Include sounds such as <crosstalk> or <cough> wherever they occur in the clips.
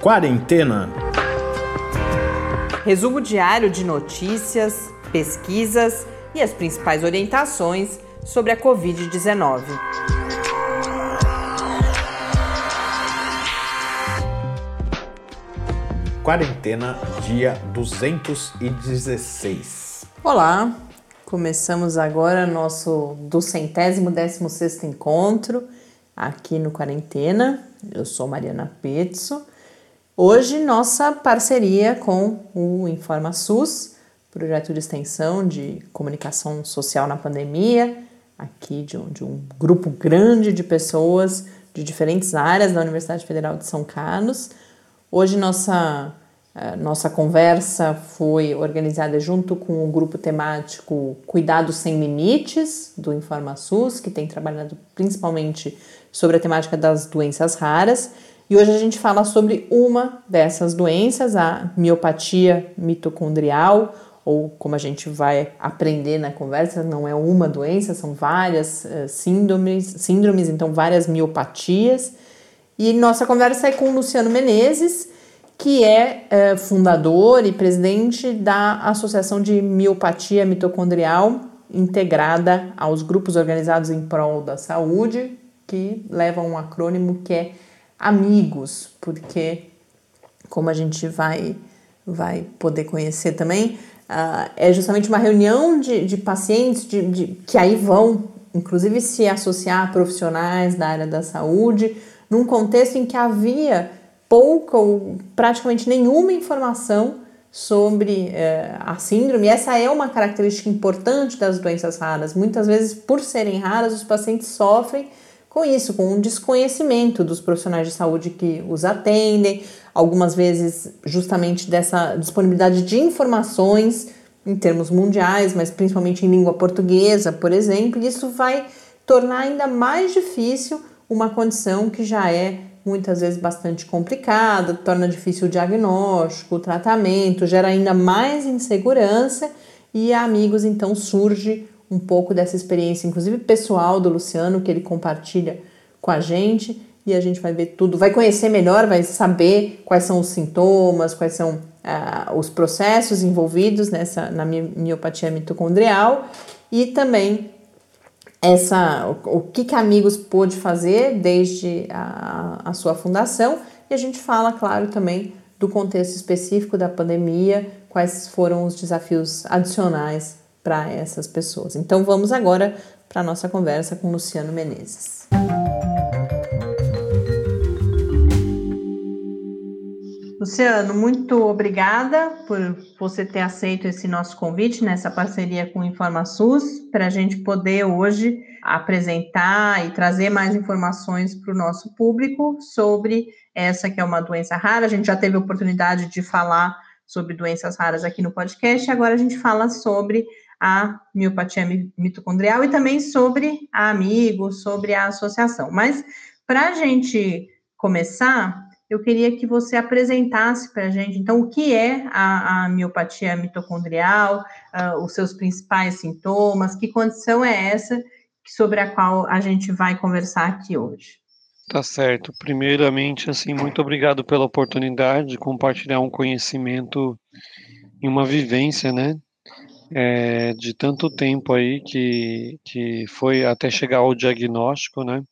Quarentena. Resumo diário de notícias, pesquisas e as principais orientações sobre a Covid-19. Quarentena, dia 216. Olá, começamos agora nosso do centésimo décimo sexto encontro aqui no Quarentena. Eu sou Mariana Petzo. Hoje, nossa parceria com o InformaSUS, projeto de extensão de comunicação social na pandemia, aqui de um, de um grupo grande de pessoas de diferentes áreas da Universidade Federal de São Carlos. Hoje, nossa nossa conversa foi organizada junto com o grupo temático Cuidados Sem Limites, do InformaSUS, que tem trabalhado principalmente sobre a temática das doenças raras. E hoje a gente fala sobre uma dessas doenças, a miopatia mitocondrial, ou como a gente vai aprender na conversa, não é uma doença, são várias uh, síndromes, síndromes, então várias miopatias. E nossa conversa é com o Luciano Menezes, que é, é fundador e presidente da Associação de Miopatia Mitocondrial integrada aos grupos organizados em prol da saúde, que leva um acrônimo que é amigos, porque como a gente vai vai poder conhecer também, uh, é justamente uma reunião de, de pacientes de, de, que aí vão, inclusive, se associar a profissionais da área da saúde, num contexto em que havia pouca ou praticamente nenhuma informação sobre eh, a síndrome. Essa é uma característica importante das doenças raras. Muitas vezes, por serem raras, os pacientes sofrem com isso, com um desconhecimento dos profissionais de saúde que os atendem, algumas vezes justamente dessa disponibilidade de informações em termos mundiais, mas principalmente em língua portuguesa, por exemplo, isso vai tornar ainda mais difícil uma condição que já é muitas vezes bastante complicada, torna difícil o diagnóstico, o tratamento, gera ainda mais insegurança e Amigos então surge um pouco dessa experiência, inclusive pessoal do Luciano, que ele compartilha com a gente e a gente vai ver tudo, vai conhecer melhor, vai saber quais são os sintomas, quais são ah, os processos envolvidos nessa na miopatia mitocondrial e também essa, o, o que, que Amigos pôde fazer desde a, a sua fundação e a gente fala, claro, também do contexto específico da pandemia, quais foram os desafios adicionais para essas pessoas. Então vamos agora para a nossa conversa com Luciano Menezes. Luciano, muito obrigada por você ter aceito esse nosso convite nessa parceria com o InformaSUS para a gente poder hoje apresentar e trazer mais informações para o nosso público sobre essa que é uma doença rara. A gente já teve a oportunidade de falar sobre doenças raras aqui no podcast, agora a gente fala sobre a miopatia mitocondrial e também sobre a Amigo, sobre a associação. Mas para a gente começar, eu queria que você apresentasse para a gente, então, o que é a, a miopatia mitocondrial, uh, os seus principais sintomas, que condição é essa sobre a qual a gente vai conversar aqui hoje. Tá certo. Primeiramente, assim, muito obrigado pela oportunidade de compartilhar um conhecimento e uma vivência, né, é, de tanto tempo aí que, que foi até chegar ao diagnóstico, né,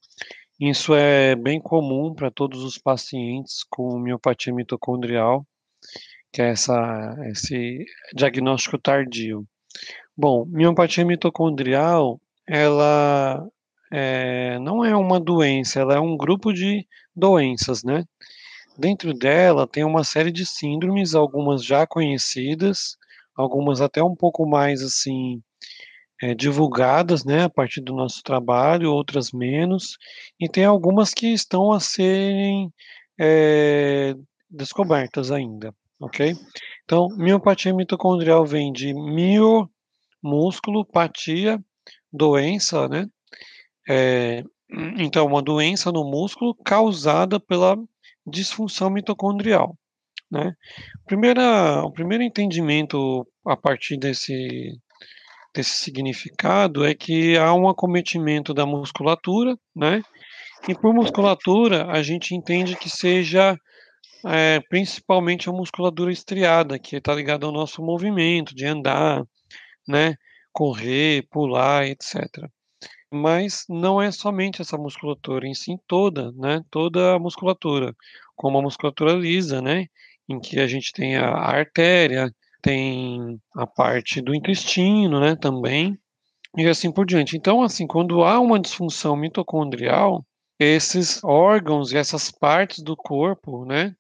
isso é bem comum para todos os pacientes com miopatia mitocondrial, que é essa, esse diagnóstico tardio. Bom, miopatia mitocondrial, ela é, não é uma doença, ela é um grupo de doenças, né? Dentro dela tem uma série de síndromes, algumas já conhecidas, algumas até um pouco mais assim é, divulgadas, né, a partir do nosso trabalho, outras menos, e tem algumas que estão a serem é, descobertas ainda, ok? Então, miopatia mitocondrial vem de mio, músculo, patia, doença, né? É, <clears throat> então, uma doença no músculo causada pela disfunção mitocondrial, né? Primeira, o primeiro entendimento a partir desse desse significado é que há um acometimento da musculatura, né? E por musculatura a gente entende que seja é, principalmente a musculatura estriada, que está ligada ao nosso movimento de andar, né, correr, pular, etc. Mas não é somente essa musculatura, em si toda, né, toda a musculatura, como a musculatura lisa, né, em que a gente tem a artéria, tem a parte do intestino, né, também, e assim por diante. Então, assim, quando há uma disfunção mitocondrial, esses órgãos e essas partes do corpo, né,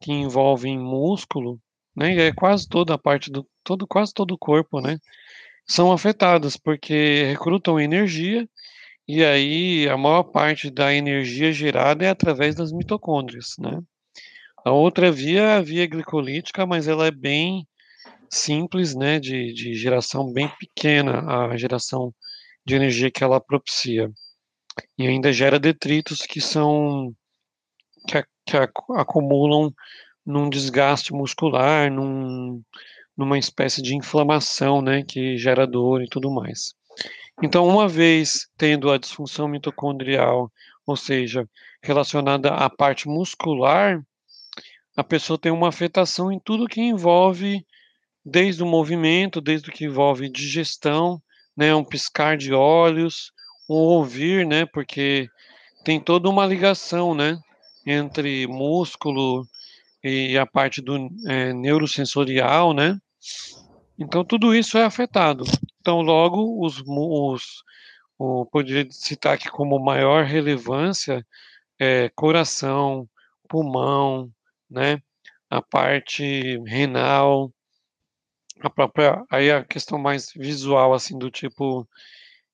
que envolvem músculo, né, e é quase toda a parte do todo quase todo o corpo, né, são afetados porque recrutam energia e aí a maior parte da energia gerada é através das mitocôndrias, né? A outra via é a via glicolítica, mas ela é bem simples, né, de, de geração bem pequena, a geração de energia que ela propicia. E ainda gera detritos que são que, que acumulam num desgaste muscular, num, numa espécie de inflamação, né, que gera dor e tudo mais. Então, uma vez tendo a disfunção mitocondrial, ou seja, relacionada à parte muscular, a pessoa tem uma afetação em tudo que envolve, desde o movimento, desde o que envolve digestão, né, um piscar de olhos, um ouvir, né, porque tem toda uma ligação, né, entre músculo e a parte do é, neurosensorial, né? Então tudo isso é afetado. Então logo os, os o, poderia citar aqui como maior relevância é coração, pulmão, né? A parte renal, a própria aí a questão mais visual assim do tipo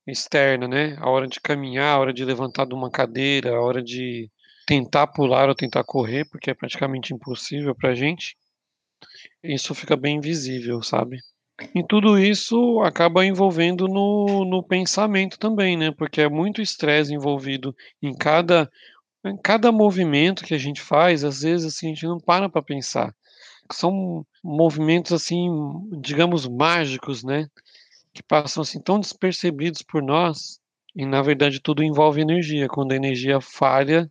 externa, né? A hora de caminhar, a hora de levantar de uma cadeira, a hora de tentar pular ou tentar correr, porque é praticamente impossível para a gente, isso fica bem visível, sabe? E tudo isso acaba envolvendo no, no pensamento também, né? Porque é muito estresse envolvido em cada, em cada movimento que a gente faz, às vezes assim, a gente não para para pensar. São movimentos assim, digamos, mágicos, né? Que passam assim tão despercebidos por nós, e na verdade tudo envolve energia. Quando a energia falha,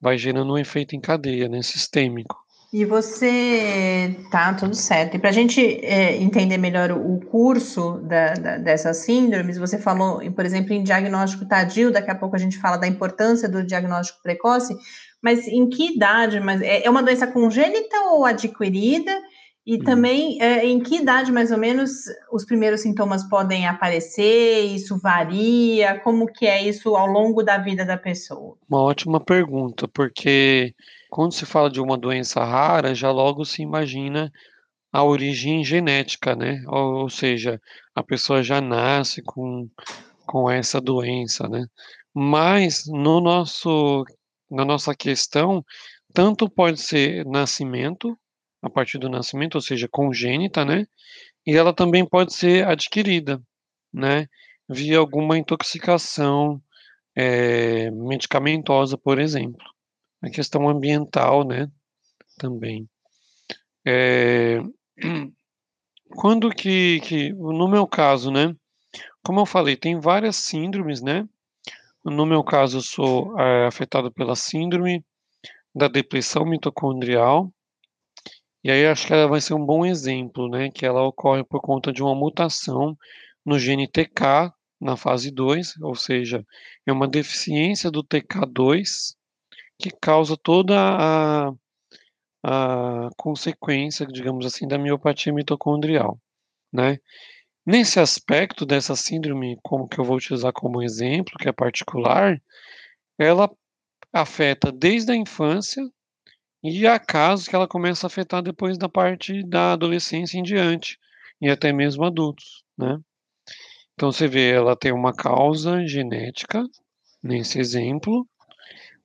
vai gerando um efeito em cadeia, né, sistêmico. E você tá tudo certo. E para a gente é, entender melhor o curso da, da, dessas síndromes, você falou, por exemplo, em diagnóstico tardio, daqui a pouco a gente fala da importância do diagnóstico precoce, mas em que idade? Mas é, é uma doença congênita ou adquirida? E uhum. também, é, em que idade, mais ou menos, os primeiros sintomas podem aparecer? Isso varia? Como que é isso ao longo da vida da pessoa? Uma ótima pergunta, porque quando se fala de uma doença rara, já logo se imagina a origem genética, né? Ou, ou seja, a pessoa já nasce com, com essa doença, né? Mas no nosso, na nossa questão, tanto pode ser nascimento, a partir do nascimento, ou seja, congênita, né? E ela também pode ser adquirida, né? Via alguma intoxicação é, medicamentosa, por exemplo. A questão ambiental, né? Também. É, <clears throat> quando que, que, no meu caso, né? Como eu falei, tem várias síndromes, né? No meu caso, eu sou é, afetado pela síndrome da depressão mitocondrial, e aí acho que ela vai ser um bom exemplo, né, que ela ocorre por conta de uma mutação no gene TK na fase 2, ou seja, é uma deficiência do TK2 que causa toda a, a consequência, digamos assim, da miopatia mitocondrial, né? Nesse aspecto dessa síndrome, como que eu vou utilizar como exemplo, que é particular, ela afeta desde a infância e há casos que ela começa a afetar depois da parte da adolescência em diante, e até mesmo adultos, né? Então você vê, ela tem uma causa genética, nesse exemplo,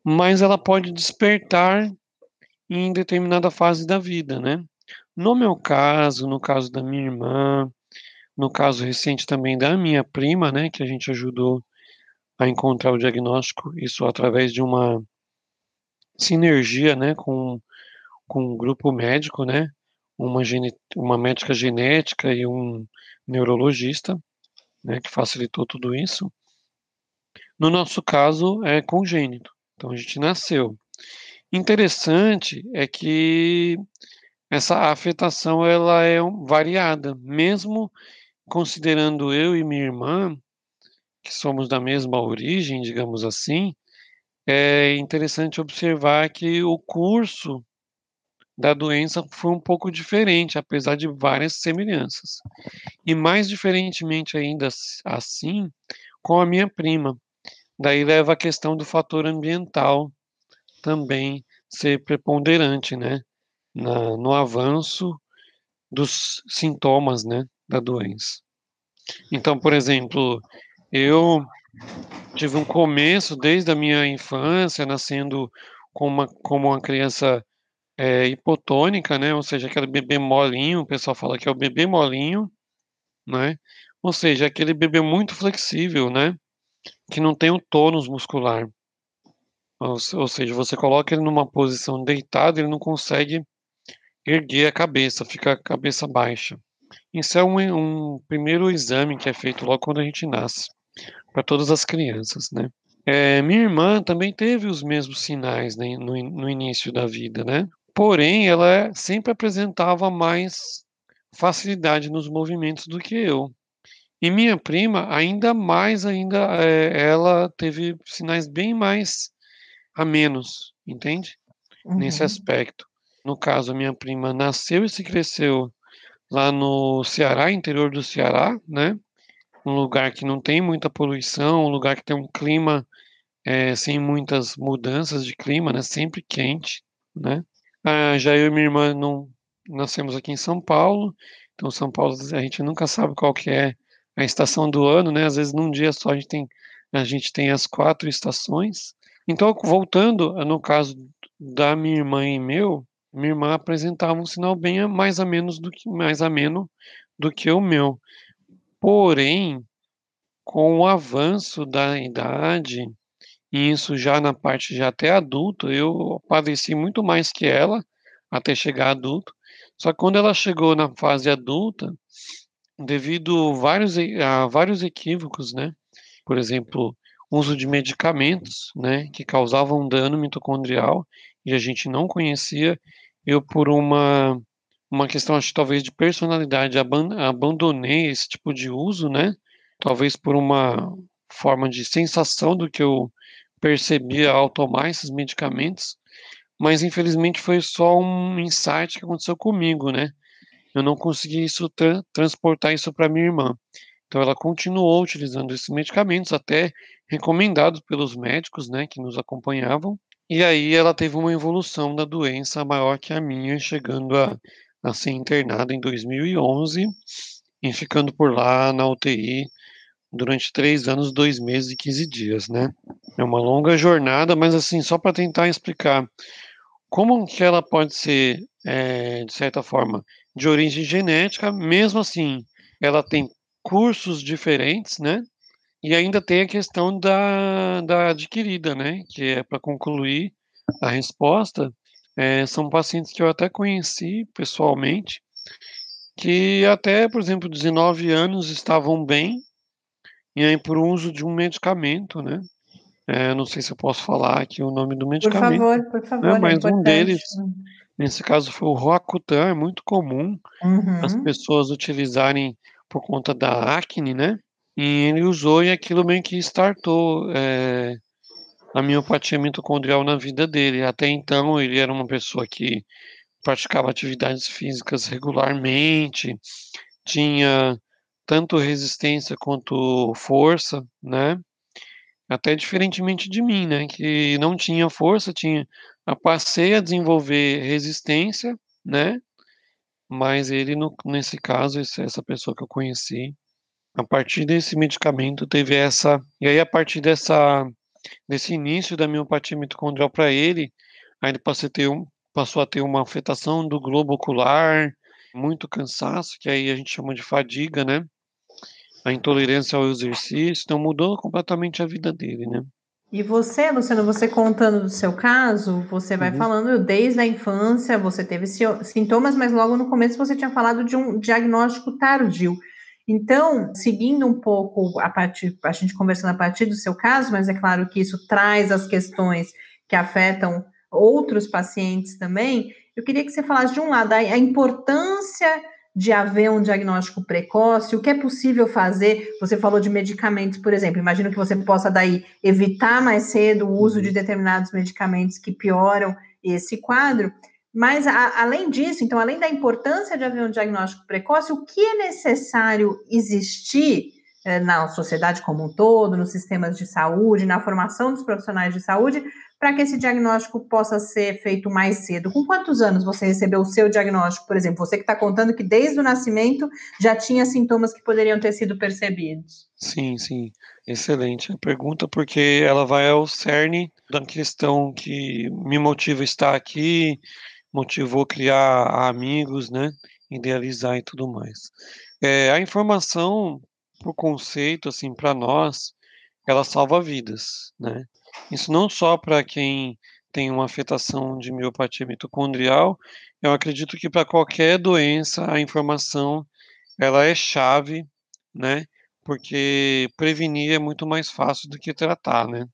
mas ela pode despertar em determinada fase da vida, né? No meu caso, no caso da minha irmã, no caso recente também da minha prima, né, que a gente ajudou a encontrar o diagnóstico, isso através de uma sinergia, né, com, com um grupo médico, né, uma, uma médica genética e um neurologista, né, que facilitou tudo isso. No nosso caso, é congênito. Então, a gente nasceu. Interessante é que essa afetação ela é variada, mesmo considerando eu e minha irmã, que somos da mesma origem, digamos assim, é interessante observar que o curso da doença foi um pouco diferente, apesar de várias semelhanças. E mais diferentemente ainda assim, com a minha prima. Daí leva a questão do fator ambiental também ser preponderante, né, na, no avanço dos sintomas, né, da doença. Então, por exemplo, eu tive um começo desde a minha infância, nascendo como uma, como uma criança é, hipotônica, né? Ou seja, aquele bebê molinho, o pessoal fala que é o bebê molinho, né? Ou seja, aquele bebê muito flexível, né? Que não tem o tônus muscular. Ou, ou seja, você coloca ele numa posição deitado, ele não consegue erguer a cabeça, fica a cabeça baixa. Isso é um, um primeiro exame que é feito logo quando a gente nasce para todas as crianças, né? É, minha irmã também teve os mesmos sinais né, no, no início da vida, né? Porém, ela sempre apresentava mais facilidade nos movimentos do que eu. E minha prima, ainda mais, ainda é, ela teve sinais bem mais a menos, entende? Uhum. Nesse aspecto. No caso, a minha prima nasceu e se cresceu lá no Ceará, interior do Ceará, né? um lugar que não tem muita poluição, um lugar que tem um clima é, sem muitas mudanças de clima, né? Sempre quente, né? Ah, já eu e minha irmã não nascemos aqui em São Paulo, então São Paulo a gente nunca sabe qual que é a estação do ano, né? Às vezes num dia só a gente tem a gente tem as quatro estações. Então voltando no caso da minha irmã e meu, minha irmã apresentava um sinal bem mais a menos do que mais ameno do que o meu. Porém, com o avanço da idade, e isso já na parte já até adulto, eu padeci muito mais que ela até chegar adulto. Só que quando ela chegou na fase adulta, devido vários, a vários equívocos, né? Por exemplo, uso de medicamentos, né, que causavam dano mitocondrial e a gente não conhecia, eu por uma uma questão, acho talvez de personalidade, abandonei esse tipo de uso, né? Talvez por uma forma de sensação do que eu percebia ao tomar esses medicamentos, mas infelizmente foi só um insight que aconteceu comigo, né? Eu não consegui isso tra transportar isso para minha irmã. Então ela continuou utilizando esses medicamentos até recomendados pelos médicos, né, que nos acompanhavam. E aí ela teve uma evolução da doença maior que a minha, chegando a a ser internado em 2011 e ficando por lá na UTI durante três anos, dois meses e 15 dias, né? É uma longa jornada, mas assim, só para tentar explicar como que ela pode ser, é, de certa forma, de origem genética, mesmo assim, ela tem cursos diferentes, né? E ainda tem a questão da, da adquirida, né? Que é para concluir a resposta, é, são pacientes que eu até conheci pessoalmente, que até, por exemplo, 19 anos estavam bem, e aí por uso de um medicamento, né? É, não sei se eu posso falar aqui o nome do medicamento. Por favor, por favor. Né? Mas é um deles, nesse caso, foi o Roacutan, é muito comum uhum. as pessoas utilizarem por conta da acne, né? E ele usou e aquilo meio que startou é, a miopatia mitocondrial na vida dele. Até então, ele era uma pessoa que praticava atividades físicas regularmente, tinha tanto resistência quanto força, né? Até diferentemente de mim, né? Que não tinha força, tinha, passei a desenvolver resistência, né? Mas ele, no, nesse caso, essa pessoa que eu conheci, a partir desse medicamento teve essa, e aí a partir dessa Nesse início da miopatia mitocondrial para ele, aí ele passou a, ter um, passou a ter uma afetação do globo ocular, muito cansaço, que aí a gente chama de fadiga, né? A intolerância ao exercício, então mudou completamente a vida dele, né? E você, Luciano, você contando do seu caso, você vai uhum. falando desde a infância, você teve sintomas, mas logo no começo você tinha falado de um diagnóstico tardio. Então, seguindo um pouco a partir, a gente conversando a partir do seu caso, mas é claro que isso traz as questões que afetam outros pacientes também, eu queria que você falasse de um lado a importância de haver um diagnóstico precoce, o que é possível fazer? Você falou de medicamentos, por exemplo, imagino que você possa daí evitar mais cedo o uso de determinados medicamentos que pioram esse quadro, mas a, além disso, então, além da importância de haver um diagnóstico precoce, o que é necessário existir eh, na sociedade como um todo, nos sistemas de saúde, na formação dos profissionais de saúde, para que esse diagnóstico possa ser feito mais cedo. Com quantos anos você recebeu o seu diagnóstico, por exemplo? Você que está contando que desde o nascimento já tinha sintomas que poderiam ter sido percebidos. Sim, sim. Excelente a pergunta, porque ela vai ao cerne da questão que me motiva estar aqui, motivou criar amigos, né? Idealizar e tudo mais. É, a informação, por conceito, assim, para nós, ela salva vidas, né? Isso não só para quem tem uma afetação de miopatia mitocondrial, eu acredito que para qualquer doença a informação ela é chave, né? Porque prevenir é muito mais fácil do que tratar, né?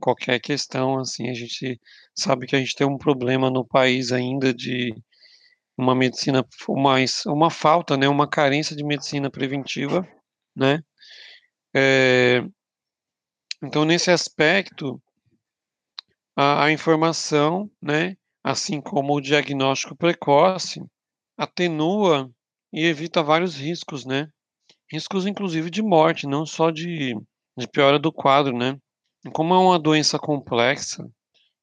Qualquer questão, assim, a gente sabe que a gente tem um problema no país ainda de uma medicina, mais uma falta, né? Uma carência de medicina preventiva, né? É, então, nesse aspecto, a, a informação, né, assim como o diagnóstico precoce, atenua e evita vários riscos, né? Riscos, inclusive, de morte, não só de, de piora do quadro, né? Como é uma doença complexa,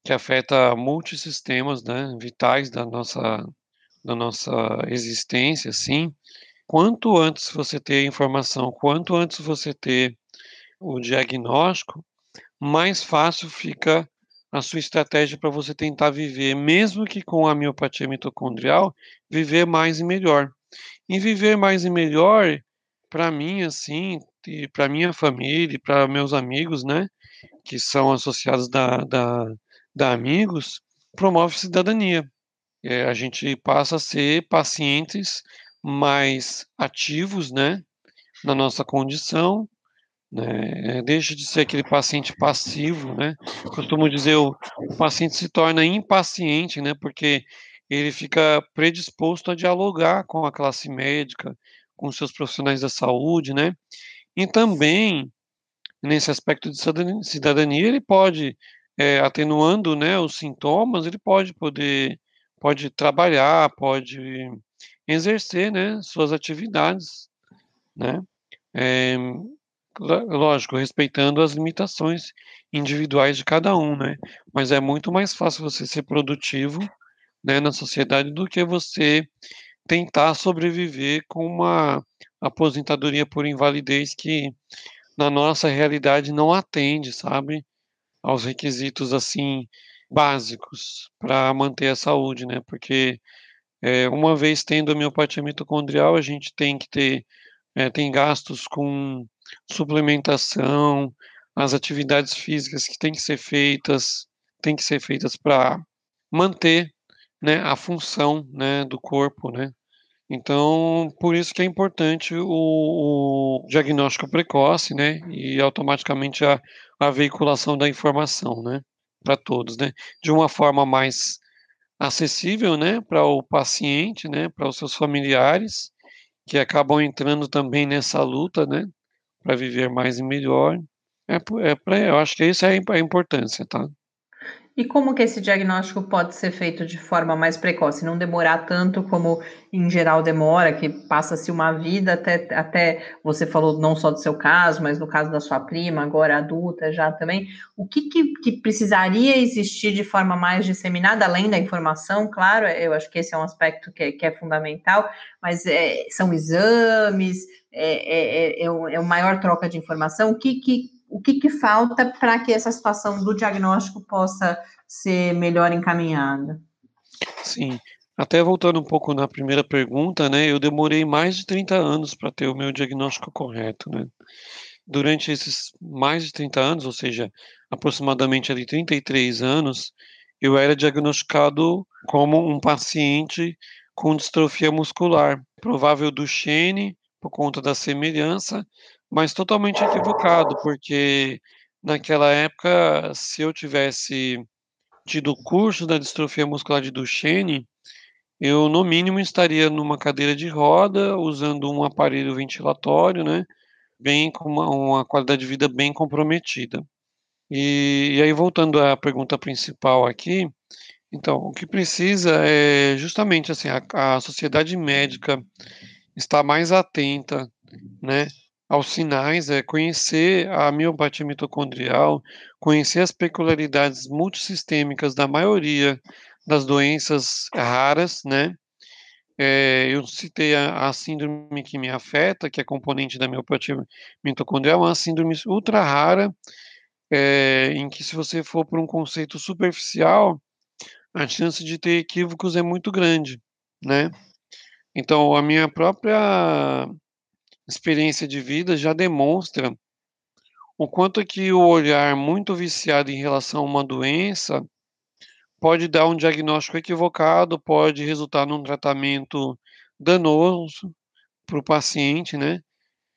que afeta multisistemas, né, vitais da nossa, da nossa existência, assim, quanto antes você ter informação, quanto antes você ter o diagnóstico, mais fácil fica a sua estratégia para você tentar viver, mesmo que com a miopatia mitocondrial, viver mais e melhor. E viver mais e melhor, para mim, assim, e para minha família, para meus amigos, né, que são associados da, da, da Amigos, promove cidadania. É, a gente passa a ser pacientes mais ativos, né, na nossa condição, né, deixa de ser aquele paciente passivo, né? Costumo dizer o, o paciente se torna impaciente, né? Porque ele fica predisposto a dialogar com a classe médica, com seus profissionais da saúde, né? E também nesse aspecto de cidadania ele pode é, atenuando, né, os sintomas, ele pode poder pode trabalhar, pode exercer, né, suas atividades, né? É, lógico, respeitando as limitações individuais de cada um, né? Mas é muito mais fácil você ser produtivo, né, na sociedade do que você tentar sobreviver com uma aposentadoria por invalidez que na nossa realidade não atende, sabe, aos requisitos assim básicos para manter a saúde, né? Porque é, uma vez tendo a miopatia mitocondrial, a gente tem que ter é, tem gastos com suplementação, as atividades físicas que têm que ser feitas, têm que ser feitas para manter, né, a função, né, do corpo, né. Então, por isso que é importante o, o diagnóstico precoce, né, e automaticamente a, a veiculação da informação, né, para todos, né, de uma forma mais acessível, né, para o paciente, né, para os seus familiares, que acabam entrando também nessa luta, né, para viver mais e melhor. É, é eu acho que essa é a importância, tá? E como que esse diagnóstico pode ser feito de forma mais precoce, não demorar tanto como em geral demora, que passa-se uma vida até, até você falou não só do seu caso, mas no caso da sua prima, agora adulta já também. O que, que, que precisaria existir de forma mais disseminada, além da informação, claro, eu acho que esse é um aspecto que é, que é fundamental, mas é, são exames, é, é, é, uma é maior troca de informação, o que, que o que, que falta para que essa situação do diagnóstico possa ser melhor encaminhada? Sim, até voltando um pouco na primeira pergunta, né, eu demorei mais de 30 anos para ter o meu diagnóstico correto, né. Durante esses mais de 30 anos, ou seja, aproximadamente ali 33 anos, eu era diagnosticado como um paciente com distrofia muscular, provável do Duchenne, por conta da semelhança, mas totalmente equivocado, porque naquela época, se eu tivesse tido o curso da distrofia muscular de Duchenne, eu no mínimo estaria numa cadeira de roda, usando um aparelho ventilatório, né, bem com uma, uma qualidade de vida bem comprometida. E, e aí voltando à pergunta principal aqui, então o que precisa é justamente assim a, a sociedade médica estar mais atenta, né, aos sinais, é conhecer a miopatia mitocondrial, conhecer as peculiaridades multissistêmicas da maioria das doenças raras, né? É, eu citei a, a, síndrome que me afeta, que é componente da miopatia mitocondrial, uma síndrome ultra rara, é, em que se você for por um conceito superficial, a chance de ter equívocos é muito grande, né? Então, a minha própria experiência de vida já demonstra o quanto que o olhar muito viciado em relação a uma doença pode dar um diagnóstico equivocado, pode resultar num tratamento danoso para o paciente, né?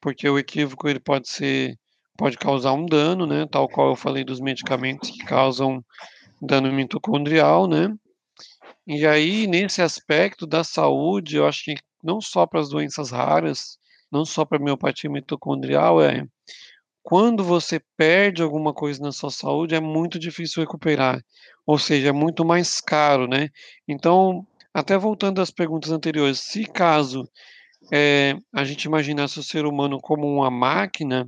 Porque o equívoco ele pode ser, pode causar um dano, né? Tal qual eu falei dos medicamentos que causam dano mitocondrial, né? E aí, nesse aspecto da saúde, eu acho que não só para as doenças raras, não só para miopatia mitocondrial, é quando você perde alguma coisa na sua saúde, é muito difícil recuperar, ou seja, é muito mais caro, né? Então, até voltando às perguntas anteriores, se caso é, a gente imaginasse o ser humano como uma máquina,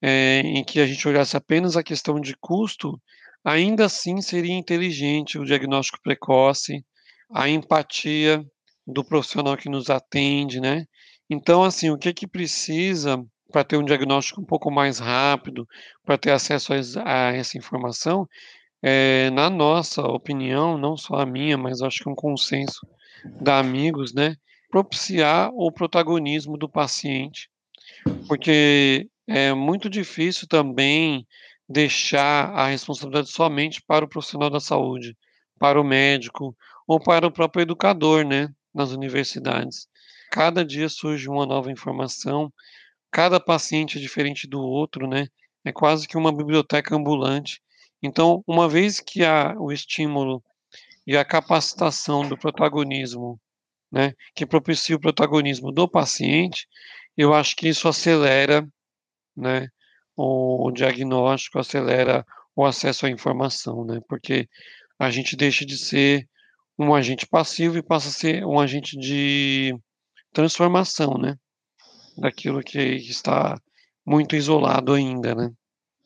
é, em que a gente olhasse apenas a questão de custo, ainda assim seria inteligente o diagnóstico precoce, a empatia do profissional que nos atende, né? Então, assim, o que que precisa para ter um diagnóstico um pouco mais rápido, para ter acesso a, essa informação, é, na nossa opinião, não só a minha, mas acho que um consenso da amigos, né, propiciar o protagonismo do paciente, porque é muito difícil também deixar a responsabilidade somente para o profissional da saúde, para o médico ou para o próprio educador, né, nas universidades. Cada dia surge uma nova informação, cada paciente é diferente do outro, né? É quase que uma biblioteca ambulante. Então, uma vez que há o estímulo e a capacitação do protagonismo, né, que propicia o protagonismo do paciente, eu acho que isso acelera, né, o diagnóstico, acelera o acesso à informação, né, porque a gente deixa de ser um agente passivo e passa a ser um agente de transformação, né? daquilo que está muito isolado ainda, né?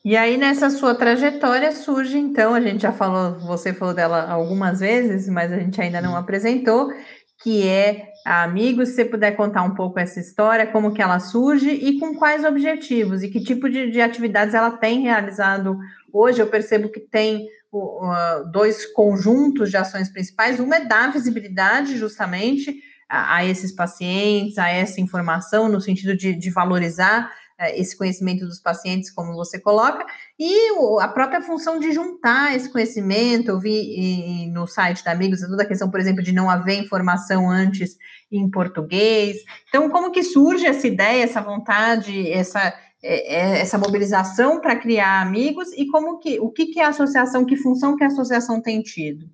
E aí, nessa sua trajetória, surge, então, a gente já falou, você falou dela algumas vezes, mas a gente ainda não apresentou, que é a Amigos, se você puder contar um pouco essa história, como que ela surge e com quais objetivos, e que tipo de, de atividades ela tem realizado hoje. Eu percebo que tem uh, dois conjuntos de ações principais, uma é dar visibilidade, justamente, a, esses pacientes, a essa informação, no sentido de, de valorizar é, esse conhecimento dos pacientes, como você coloca, e a própria função de juntar esse conhecimento. Eu vi no site da Amigos toda a questão, por exemplo, de não haver informação antes em português. Então, como que surge essa ideia, essa vontade, essa, é, é, essa mobilização para criar amigos e como que o que, que a associação, que função que a associação tem tido?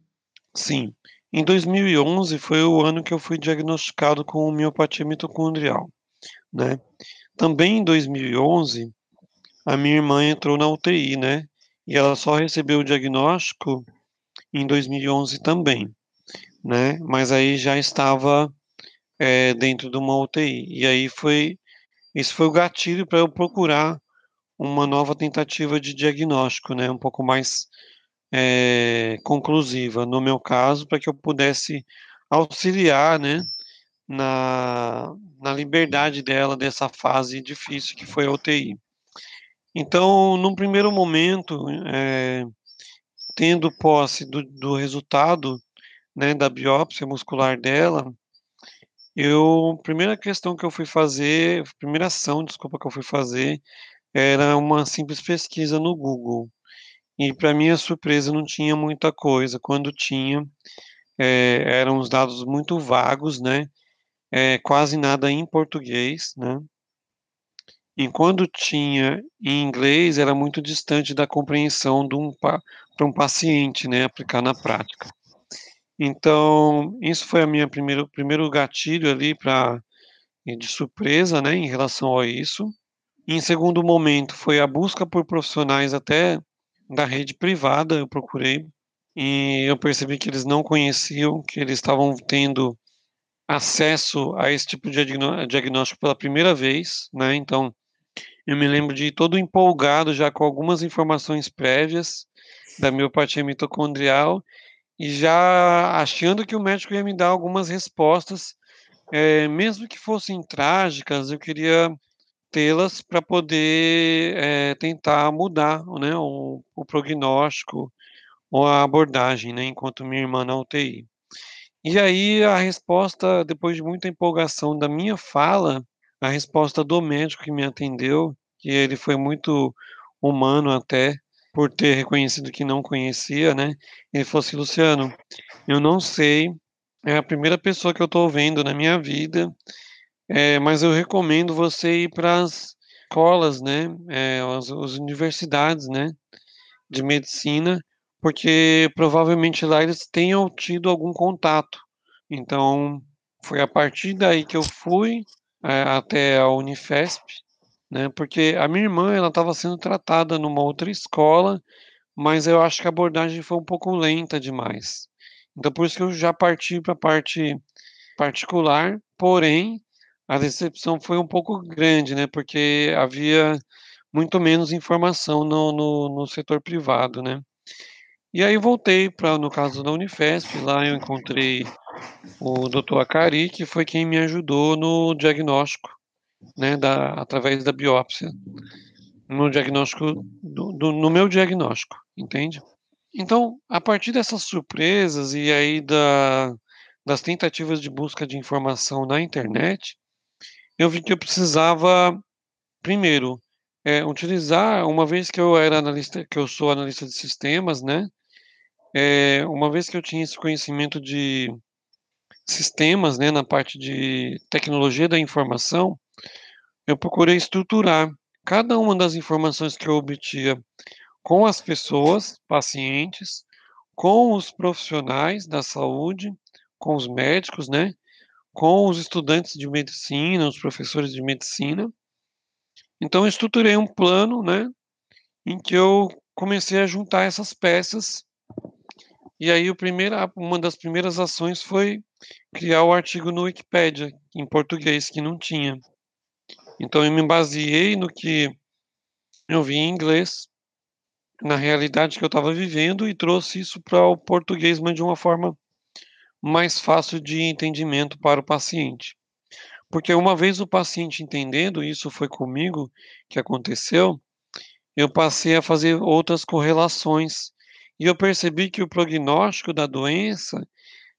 Sim, em 2011 foi o ano que eu fui diagnosticado com miopatia mitocondrial, né? Também em 2011, a minha irmã entrou na UTI, né? E ela só recebeu o diagnóstico em 2011 também, né? Mas aí já estava é, dentro de uma UTI. E aí foi, esse foi o gatilho para eu procurar uma nova tentativa de diagnóstico, né? Um pouco mais é, conclusiva, no meu caso, para que eu pudesse auxiliar, né, na, na liberdade dela dessa fase difícil que foi a UTI. Então, num primeiro momento, é, tendo posse do, do resultado, né, da biópsia muscular dela, eu, primeira questão que eu fui fazer, primeira ação, desculpa, que eu fui fazer, era uma simples pesquisa no Google. E para minha surpresa não tinha muita coisa. Quando tinha, é, eram os dados muito vagos, né? É, quase nada em português, né? e quando tinha em inglês era muito distante da compreensão de um para um paciente, né, aplicar na prática. Então, isso foi a minha primeiro primeiro gatilho ali para de surpresa, né, em relação a isso. Em segundo momento, foi a busca por profissionais até da rede privada, eu procurei, e eu percebi que eles não conheciam, que eles estavam tendo acesso a esse tipo de diagnóstico pela primeira vez, né, então, eu me lembro de todo empolgado já com algumas informações prévias da miopatia mitocondrial, e já achando que o médico ia me dar algumas respostas, eh, mesmo que fossem trágicas, eu queria tê-las para poder, eh, tentar mudar, né, o o prognóstico ou a abordagem, né, enquanto minha irmã na UTI. E aí a resposta, depois de muita empolgação da minha fala, a resposta do médico que me atendeu, que ele foi muito humano até, por ter reconhecido que não conhecia, né, ele falou assim: "Luciano, eu não sei, é a primeira pessoa que eu estou vendo na minha vida, eh, mas eu recomendo você ir para as escolas, né, eh, as as universidades, né, de medicina, porque provavelmente lá eles tenham tido algum contato". Então, foi a partir daí que eu fui, eh, até a Unifesp, né, porque a minha irmã ela estava sendo tratada numa outra escola, mas eu acho que a abordagem foi um pouco lenta demais. Então por isso que eu já parti pra parte particular, porém, a decepção foi um pouco grande, né, porque havia muito menos informação no no no setor privado, né. E aí voltei pra no caso da Unifesp, lá eu encontrei o doutor Acari, que foi quem me ajudou no diagnóstico, né, da através da biópsia, no diagnóstico do do no meu diagnóstico, entende. Então, a partir dessas surpresas e aí da das tentativas de busca de informação na internet, eu vi que eu precisava, primeiro, eh, utilizar uma vez que eu era analista que eu sou analista de sistemas, né, eh, uma vez que eu tinha esse conhecimento de sistemas, né, na parte de tecnologia da informação, eu procurei estruturar cada uma das informações que eu obtia com as pessoas, pacientes, com os profissionais da saúde, com os médicos, né, com os estudantes de medicina, os professores de medicina. Então eu estruturei um plano, né, em que eu comecei a juntar essas peças, e aí o primeira uma das primeiras ações foi criar o artigo no Wikipédia, em português, que não tinha. Então eu me baseei no que eu vi em inglês, na realidade que eu estava vivendo e trouxe isso para o português, mas de uma forma mais fácil de entendimento para o paciente. Porque uma vez o paciente entendendo, isso foi comigo que aconteceu, eu passei a fazer outras correlações, e eu percebi que o prognóstico da doença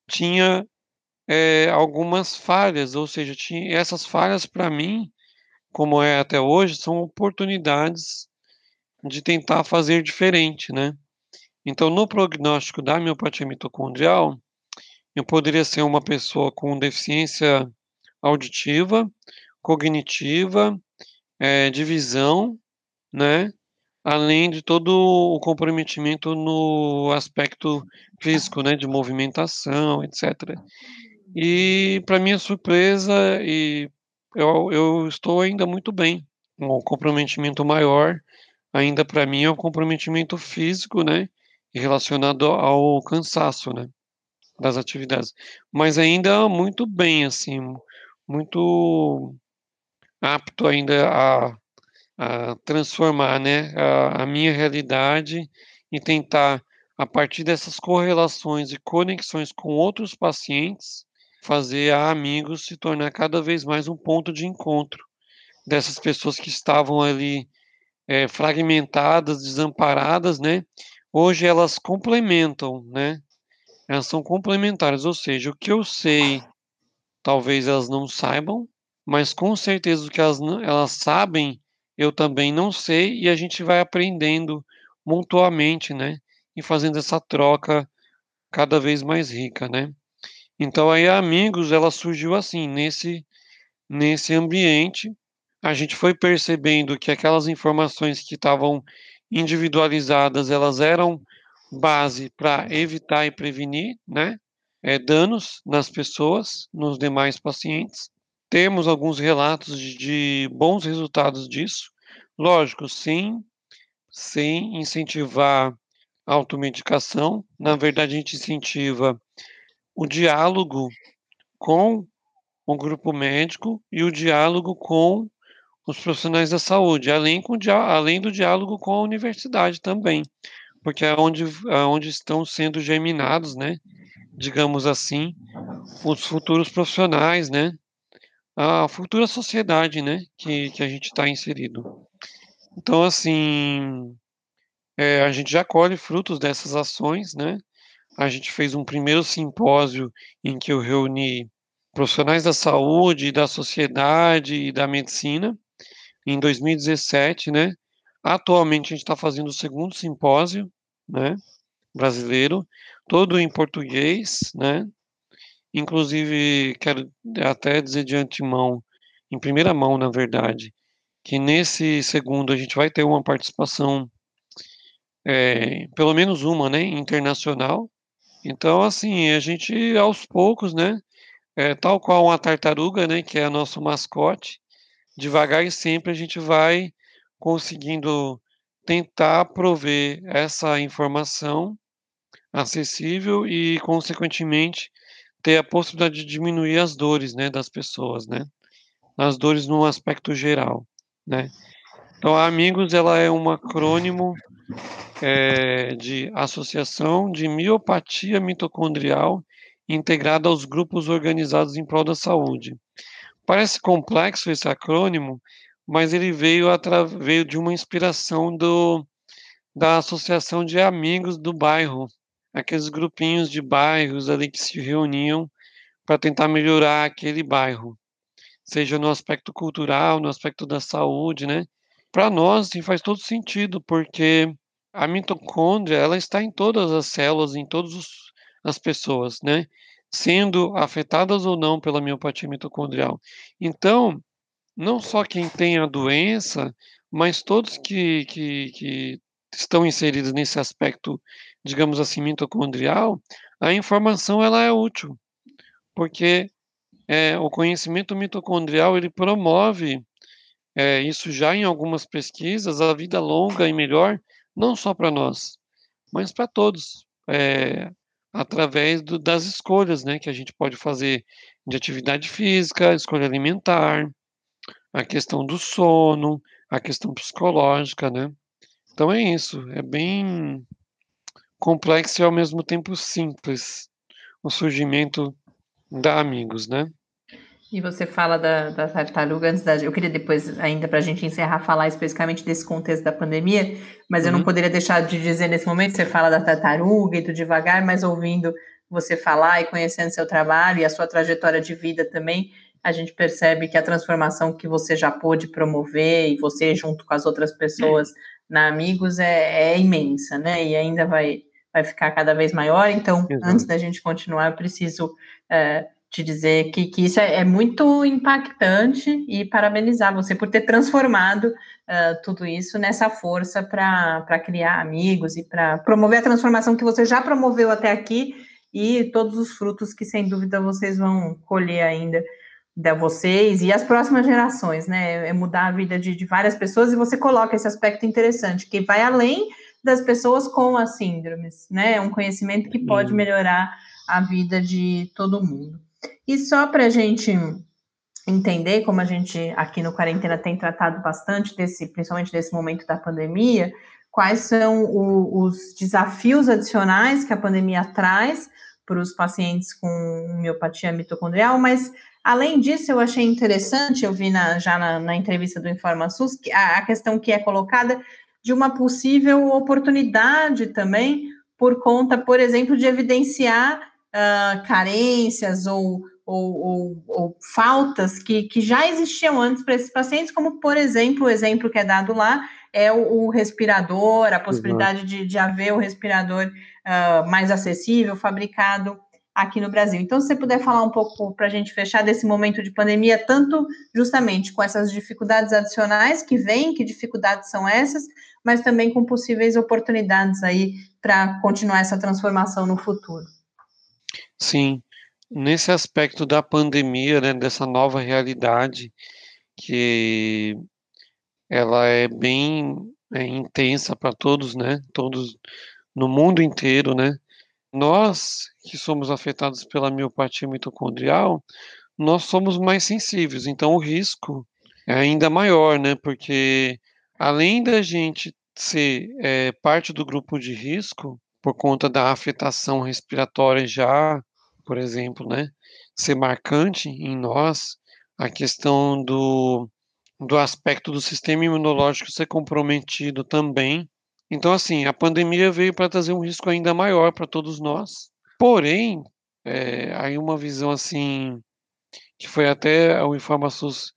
tinha, eh, algumas falhas, ou seja, tinha essas falhas para mim, como é até hoje, são oportunidades de tentar fazer diferente, né. Então no prognóstico da miopatia mitocondrial, eu poderia ser uma pessoa com deficiência auditiva, cognitiva, eh, de visão, né, além de todo o comprometimento no aspecto físico, né, de movimentação, etcétera. E para minha surpresa e eu eu estou ainda muito bem, o comprometimento maior, ainda para mim é o comprometimento físico, né, relacionado ao cansaço, né, das atividades, mas ainda muito bem, assim, muito apto ainda a a transformar, né, a a minha realidade e tentar, a partir dessas correlações e conexões com outros pacientes, fazer a amigos se tornar cada vez mais um ponto de encontro dessas pessoas que estavam ali, eh, fragmentadas, desamparadas, né, hoje elas complementam, né, elas são complementares, ou seja, o que eu sei, talvez elas não saibam, mas com certeza o que elas elas sabem, eu também não sei e a gente vai aprendendo mutuamente, né, e fazendo essa troca cada vez mais rica, né. Então aí Amigos ela surgiu assim, nesse nesse ambiente, a gente foi percebendo que aquelas informações que estavam individualizadas, elas eram base para evitar e prevenir, né, é, danos nas pessoas, nos demais pacientes. Temos alguns relatos de, bons resultados disso, lógico, sem, sem incentivar a automedicação. Na verdade, a gente incentiva o diálogo com o grupo médico e o diálogo com os profissionais da saúde, além, com, além do diálogo com a universidade também, porque é onde, é onde estão sendo germinados, né, digamos assim, os futuros profissionais, né, a futura sociedade, né, que, que a gente está inserido. Então, assim, é, a gente já colhe frutos dessas ações, né, a gente fez um primeiro simpósio em que eu reuni profissionais da saúde, da sociedade e da medicina, em 2017, né? Atualmente a gente está fazendo o segundo simpósio, né? Brasileiro, todo em português, né? Inclusive, quero até dizer de antemão, em primeira mão, na verdade, que nesse segundo a gente vai ter uma participação, é, pelo menos uma, né? Internacional. Então, assim, a gente aos poucos, né? É, tal qual uma tartaruga, né? Que é nosso mascote devagar e sempre a gente vai conseguindo tentar prover essa informação acessível e, consequentemente, ter a possibilidade de diminuir as dores, né, das pessoas, né, as dores no aspecto geral, né. Então, a Amigos, ela é um acrônimo é, de Associação de Miopatia Mitocondrial integrada aos grupos organizados em prol da saúde. Parece complexo esse acrônimo, mas ele veio, veio de uma inspiração do, da Associação de Amigos do Bairro, aqueles grupinhos de bairros ali que se reuniam para tentar melhorar aquele bairro, seja no aspecto cultural, no aspecto da saúde, né? Para nós, assim, faz todo sentido, porque a mitocôndria, ela está em todas as células, em todas as pessoas, né? sendo afetadas ou não pela miopatia mitocondrial. Então, não só quem tem a doença, mas todos que, que, que estão inseridos nesse aspecto, digamos assim, mitocondrial, a informação ela é útil, porque é, o conhecimento mitocondrial ele promove é, isso já em algumas pesquisas, a vida longa e melhor, não só para nós, mas para todos. É, através do, das escolhas, né, que a gente pode fazer de atividade física, escolha alimentar, a questão do sono, a questão psicológica, né? Então é isso, é bem complexo e ao mesmo tempo simples o surgimento da Amigos, né? E você fala da, da tartaruga antes da. Eu queria depois, ainda para a gente encerrar, falar especificamente desse contexto da pandemia, mas uhum. eu não uhum. poderia deixar de dizer nesse momento: você fala da tartaruga e do devagar, mas ouvindo você falar e conhecendo seu trabalho e a sua trajetória de vida também, a gente percebe que a transformação que você já pôde promover e você, junto com as outras pessoas na Amigos, é, é imensa, né? E ainda vai, vai ficar cada vez maior. Então, Exato. antes da gente continuar, eu preciso. É, te dizer que, que isso é, é, muito impactante e parabenizar você por ter transformado uh, tudo isso nessa força para criar amigos e para promover a transformação que você já promoveu até aqui e todos os frutos que sem dúvida vocês vão colher ainda da vocês e as próximas gerações, né? É mudar a vida de, de várias pessoas e você coloca esse aspecto interessante que vai além das pessoas com as síndromes, né? É um conhecimento que pode melhorar a vida de todo mundo. E só para a gente entender, como a gente aqui no Quarentena tem tratado bastante, desse, principalmente desse momento da pandemia, quais são o, os desafios adicionais que a pandemia traz para os pacientes com miopatia mitocondrial, mas além disso, eu achei interessante, eu vi na, já na, na, entrevista do InformaSUS, que a, a questão que é colocada de uma possível oportunidade também, por conta, por exemplo, de evidenciar uh, carências ou, ou, ou, ou, faltas que, que já existiam antes para esses pacientes, como, por exemplo, o exemplo que é dado lá é o, o respirador, a possibilidade de, de haver o respirador uh, mais acessível, fabricado aqui no Brasil. Então, se você puder falar um pouco para a gente fechar desse momento de pandemia, tanto justamente com essas dificuldades adicionais que vêm, que dificuldades são essas, mas também com possíveis oportunidades aí para continuar essa transformação no futuro. Sim, nesse aspecto da pandemia, né, dessa nova realidade, que ela é bem é, intensa para todos, né, todos no mundo inteiro, né, nós que somos afetados pela miopatia mitocondrial, nós somos mais sensíveis, então o risco é ainda maior, né, porque além da gente ser é, parte do grupo de risco, por conta da afetação respiratória já por exemplo, né, ser marcante em nós a questão do, do aspecto do sistema imunológico ser comprometido também. Então, assim, a pandemia veio para trazer um risco ainda maior para todos nós. Porém, é, aí uma visão assim, que foi até o InformaSUS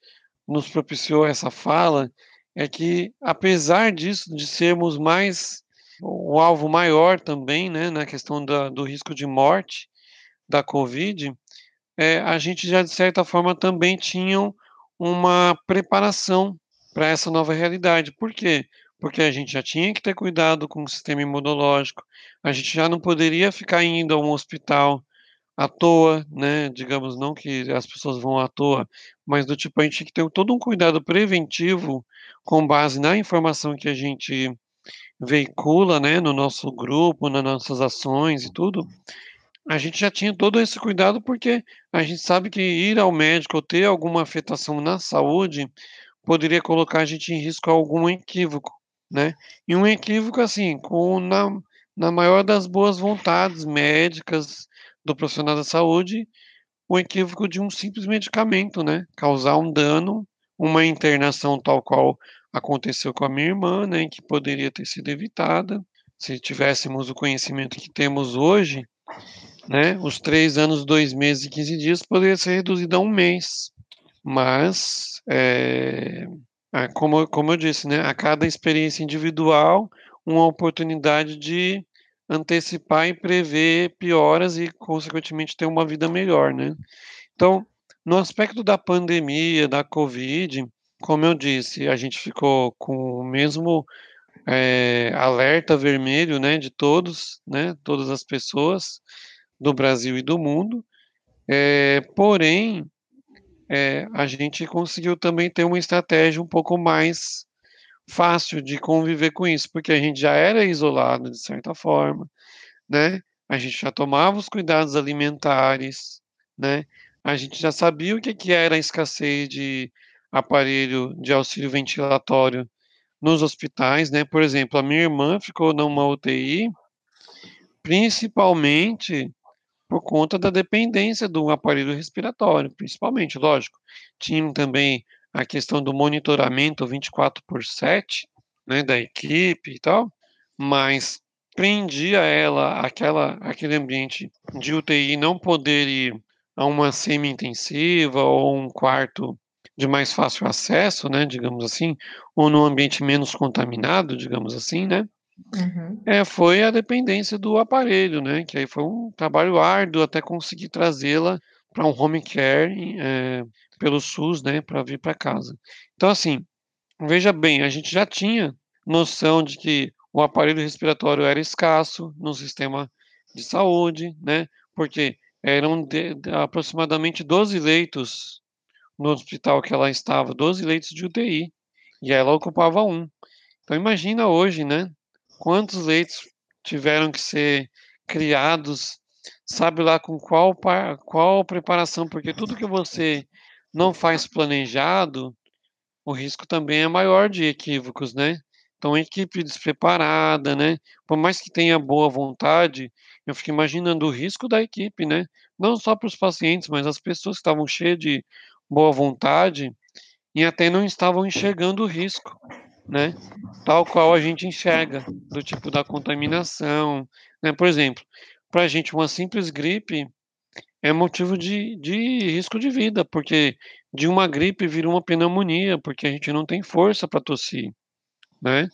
nos propiciou essa fala, é que apesar disso, de sermos mais o alvo maior também, né, na questão da, do risco de morte, da Covid, é, a gente já, de certa forma, também tinham uma preparação para essa nova realidade. Por quê? Porque a gente já tinha que ter cuidado com o sistema imunológico, a gente já não poderia ficar indo a um hospital à toa, né? Digamos, não que as pessoas vão à toa, mas do tipo, a gente tinha que ter todo um cuidado preventivo com base na informação que a gente veicula, né, no nosso grupo, nas nossas ações e tudo, a gente já tinha todo esse cuidado, porque a gente sabe que ir ao médico ou ter alguma afetação na saúde poderia colocar a gente em risco a algum equívoco, né? E um equívoco, assim, com na, na maior das boas vontades médicas do profissional da saúde, o equívoco de um simples medicamento, né? Causar um dano, uma internação tal qual aconteceu com a minha irmã, né? Que poderia ter sido evitada se tivéssemos o conhecimento que temos hoje, né, os três anos, dois meses e 15 dias poderia ser reduzido a um mês. Mas, é, como, como eu disse, né, a cada experiência individual, uma oportunidade de antecipar e prever pioras e, consequentemente, ter uma vida melhor, né? Então, no aspecto da pandemia, da Covid, como eu disse, a gente ficou com o mesmo é, alerta vermelho, né, de todos, né, todas as pessoas, do Brasil e do mundo, é, porém, é, a gente conseguiu também ter uma estratégia um pouco mais fácil de conviver com isso, porque a gente já era isolado de certa forma, né? A gente já tomava os cuidados alimentares, né? A gente já sabia o que, que era a escassez de aparelho de auxílio ventilatório nos hospitais, né? Por exemplo, a minha irmã ficou numa UTI, principalmente por conta da dependência do aparelho respiratório, principalmente, lógico. Tinha também a questão do monitoramento 24 por 7, né, da equipe e tal, mas prendia ela aquela aquele ambiente de UTI não poder ir a uma semi-intensiva ou um quarto de mais fácil acesso, né, digamos assim, ou num ambiente menos contaminado, digamos assim, né? Uhum. É, foi a dependência do aparelho, né, que aí foi um trabalho árduo até conseguir trazê-la para um home care é, pelo SUS, né, para vir para casa. Então, assim, veja bem, a gente já tinha noção de que o aparelho respiratório era escasso no sistema de saúde, né, porque eram de, aproximadamente 12 leitos no hospital que ela estava, 12 leitos de UTI, e ela ocupava um. Então imagina hoje, né, quantos leitos tiveram que ser criados, sabe lá com qual, qual preparação, porque tudo que você não faz planejado, o risco também é maior de equívocos, né? Então, equipe despreparada, né? Por mais que tenha boa vontade, eu fico imaginando o risco da equipe, né? Não só para os pacientes, mas as pessoas que estavam cheias de boa vontade e até não estavam enxergando o risco né? Tal qual a gente enxerga, do tipo da contaminação, né? Por exemplo, para a gente uma simples gripe é motivo de, de risco de vida, porque de uma gripe vira uma pneumonia, porque a gente não tem força para tossir, né?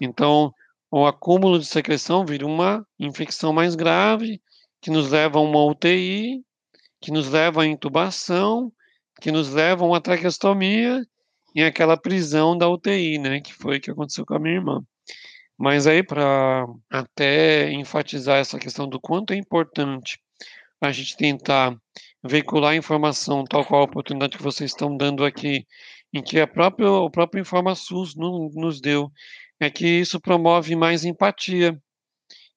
Então, o acúmulo de secreção vira uma infecção mais grave que nos levam a uma UTI, que nos levam à intubação, que nos levam a uma traqueostomia e aquela prisão da UTI, né, que foi o que aconteceu com a minha irmã. Mas aí, para até enfatizar essa questão do quanto é importante a gente tentar veicular informação tal qual a oportunidade que vocês estão dando aqui, em que a própria, o próprio InformaSUS no, nos deu, é que isso promove mais empatia.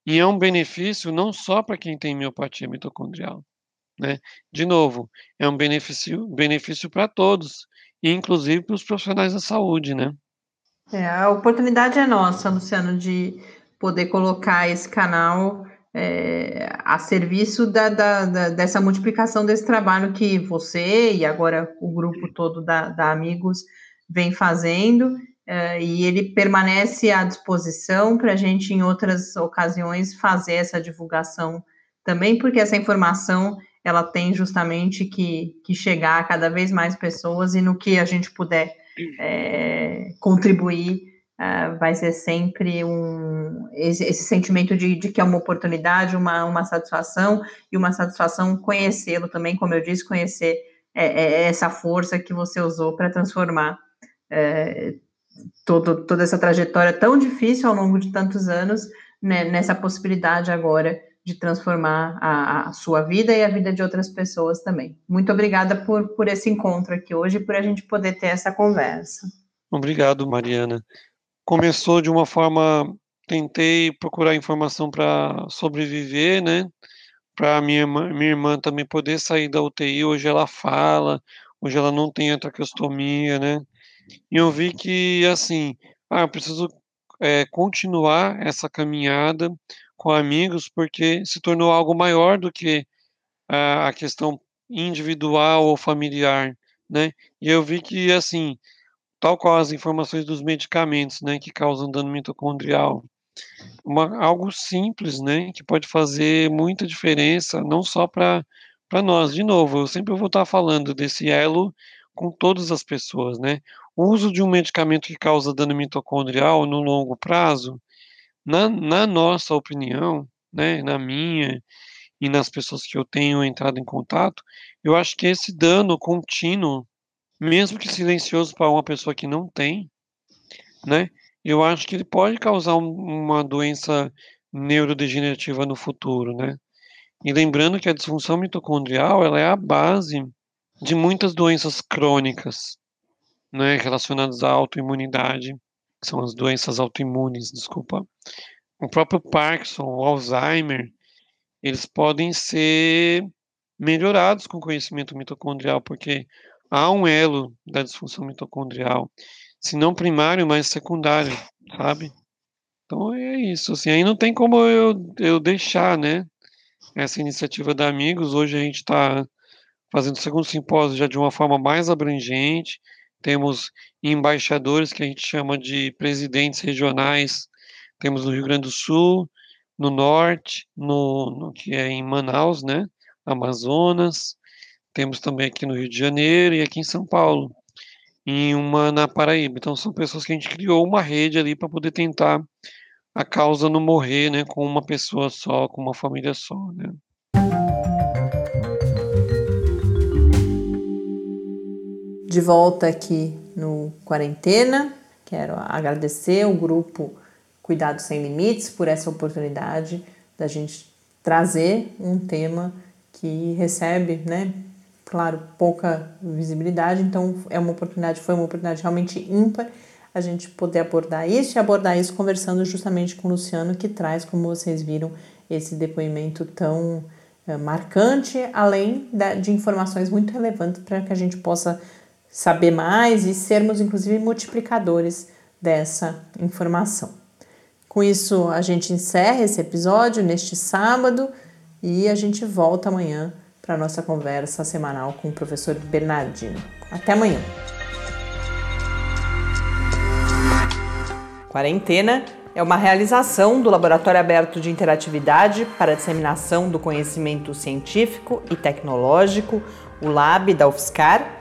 E é um benefício não só para quem tem miopatia mitocondrial, né? De novo, é um benefício benefício para todos, inclusive para os profissionais da saúde, né? É, a oportunidade é nossa, Luciano, de poder colocar esse canal é, a serviço da, da, da, dessa multiplicação desse trabalho que você e agora o grupo todo da, da Amigos vem fazendo, é, e ele permanece à disposição para a gente, em outras ocasiões, fazer essa divulgação também, porque essa informação ela tem justamente que, que chegar a cada vez mais pessoas e no que a gente puder é, contribuir, uh, vai ser sempre um, esse, esse sentimento de, de, que é uma oportunidade, uma, uma satisfação, e uma satisfação conhecê-lo também, como eu disse, conhecer é, é essa força que você usou para transformar é, todo, toda essa trajetória tão difícil ao longo de tantos anos né, nessa possibilidade agora de transformar a, a, sua vida e a vida de outras pessoas também. Muito obrigada por, por esse encontro aqui hoje, por a gente poder ter essa conversa. Obrigado, Mariana. Começou de uma forma, tentei procurar informação para sobreviver, né? Para minha irmã, minha irmã também poder sair da UTI. Hoje ela fala, hoje ela não tem traqueostomia, né? E eu vi que, assim, ah, eu preciso é, continuar essa caminhada com amigos, porque se tornou algo maior do que a, a questão individual ou familiar, né? E eu vi que, assim, tal qual as informações dos medicamentos, né, que causam dano mitocondrial, uma, algo simples, né, que pode fazer muita diferença, não só para nós. De novo, eu sempre vou estar falando desse elo com todas as pessoas, né? O uso de um medicamento que causa dano mitocondrial no longo prazo, na, na nossa opinião, né, na minha e nas pessoas que eu tenho entrado em contato, eu acho que esse dano contínuo, mesmo que silencioso para uma pessoa que não tem, né, eu acho que ele pode causar um, uma doença neurodegenerativa no futuro, né? E lembrando que a disfunção mitocondrial, ela é a base de muitas doenças crônicas, né, relacionadas à autoimunidade que são as doenças autoimunes, desculpa, o próprio Parkinson, o Alzheimer, eles podem ser melhorados com conhecimento mitocondrial, porque há um elo da disfunção mitocondrial, se não primário, mas secundário, sabe? Então é isso, assim, aí não tem como eu, eu deixar, né, essa iniciativa da Amigos, hoje a gente está fazendo o segundo simpósio já de uma forma mais abrangente, temos embaixadores que a gente chama de presidentes regionais, temos no Rio Grande do Sul, no norte, no, no que é em Manaus, né, Amazonas, temos também aqui no Rio de Janeiro e aqui em São Paulo, e uma na Paraíba. Então são pessoas que a gente criou uma rede ali para poder tentar a causa não morrer, né, com uma pessoa só, com uma família só, né. De volta aqui no Quarentena. Quero agradecer o grupo Cuidados Sem Limites por essa oportunidade da gente trazer um tema que recebe, né, claro, pouca visibilidade, então é uma oportunidade, foi uma oportunidade realmente ímpar a gente poder abordar isso e abordar isso conversando justamente com o Luciano, que traz, como vocês viram, esse depoimento tão é, marcante, além de informações muito relevantes para que a gente possa saber mais e sermos, inclusive, multiplicadores dessa informação. Com isso, a gente encerra esse episódio neste sábado e a gente volta amanhã para a nossa conversa semanal com o professor Bernardino. Até amanhã! Quarentena é uma realização do Laboratório Aberto de Interatividade para a Disseminação do Conhecimento Científico e Tecnológico, o LAB da UFSCar